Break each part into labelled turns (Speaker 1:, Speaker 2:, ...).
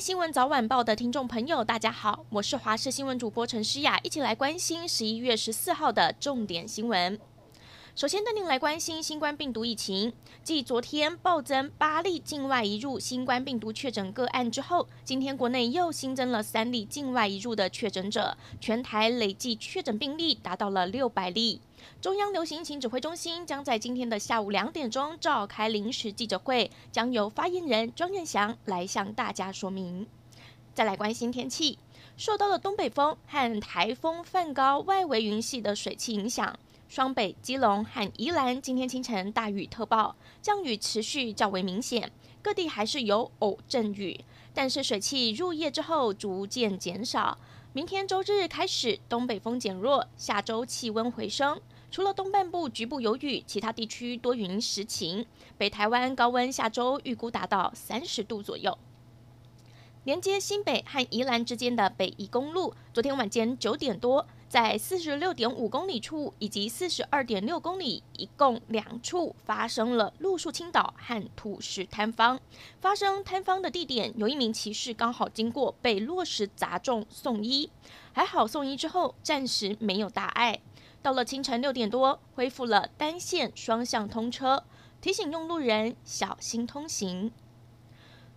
Speaker 1: 新闻早晚报的听众朋友，大家好，我是华视新闻主播陈诗雅，一起来关心十一月十四号的重点新闻。首先带您来关心新冠病毒疫情，继昨天暴增八例境外移入新冠病毒确诊个案之后，今天国内又新增了三例境外移入的确诊者，全台累计确诊病例达到了六百例。中央流行疫情指挥中心将在今天的下午两点钟召开临时记者会，将由发言人庄任祥来向大家说明。再来关心天气，受到了东北风和台风梵高外围云系的水汽影响，双北、基隆和宜兰今天清晨大雨特报，降雨持续较为明显，各地还是有偶阵雨，但是水汽入夜之后逐渐减少。明天周日开始，东北风减弱，下周气温回升。除了东半部局部有雨，其他地区多云时晴。北台湾高温下周预估达到三十度左右。连接新北和宜兰之间的北宜公路，昨天晚间九点多，在四十六点五公里处以及四十二点六公里，一共两处发生了路树倾倒和土石坍方。发生坍方的地点，有一名骑士刚好经过，被落石砸中送医，还好送医之后暂时没有大碍。到了清晨六点多，恢复了单线双向通车，提醒用路人小心通行。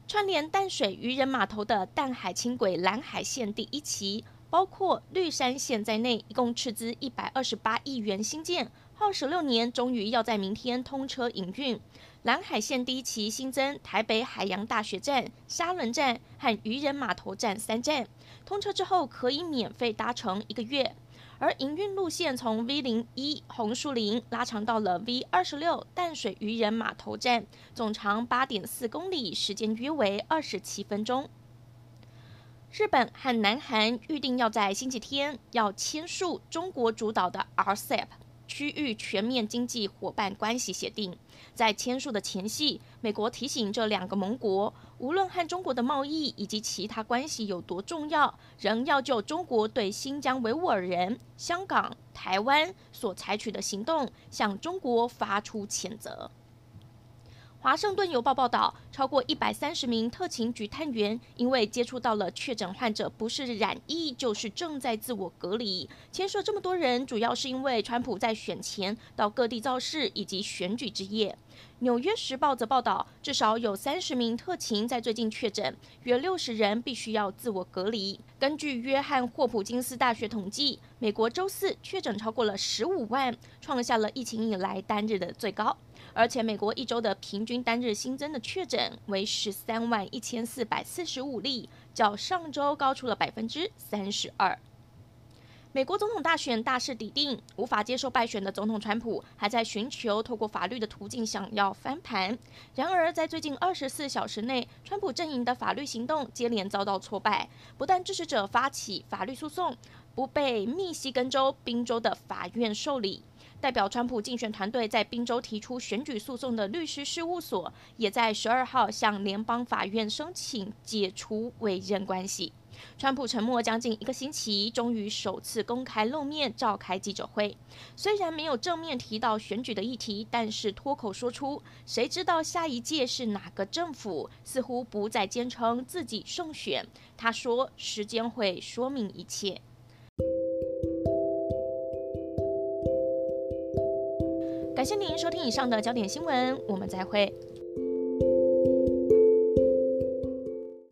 Speaker 1: 串联淡水渔人码头的淡海轻轨蓝海线第一期。包括绿山线在内，一共斥资一百二十八亿元兴建，耗时六年，终于要在明天通车营运。蓝海线第一期新增台北海洋大学站、沙仑站和渔人码头站三站，通车之后可以免费搭乘一个月。而营运路线从 V 零一红树林拉长到了 V 二十六淡水渔人码头站，总长八点四公里，时间约为二十七分钟。日本和南韩预定要在星期天要签署中国主导的 RCEP 区域全面经济伙伴关系协定。在签署的前夕，美国提醒这两个盟国，无论和中国的贸易以及其他关系有多重要，仍要就中国对新疆维吾尔人、香港、台湾所采取的行动，向中国发出谴责。华盛顿邮报报道，超过一百三十名特勤局探员因为接触到了确诊患者，不是染疫就是正在自我隔离。牵涉这么多人，主要是因为川普在选前到各地造势以及选举之夜。纽约时报则报道，至少有三十名特勤在最近确诊，约六十人必须要自我隔离。根据约翰霍普金斯大学统计，美国周四确诊超过了十五万，创下了疫情以来单日的最高。而且，美国一周的平均单日新增的确诊为十三万一千四百四十五例，较上周高出了百分之三十二。美国总统大选大势已定，无法接受败选的总统川普还在寻求透过法律的途径想要翻盘。然而，在最近二十四小时内，川普阵营的法律行动接连遭到挫败，不但支持者发起法律诉讼，不被密西根州、宾州的法院受理。代表川普竞选团队在宾州提出选举诉讼的律师事务所，也在十二号向联邦法院申请解除委任关系。川普沉默将近一个星期，终于首次公开露面召开记者会。虽然没有正面提到选举的议题，但是脱口说出“谁知道下一届是哪个政府”，似乎不再坚称自己胜选。他说：“时间会说明一切。”感谢您收听以上的焦点新闻，我们再会。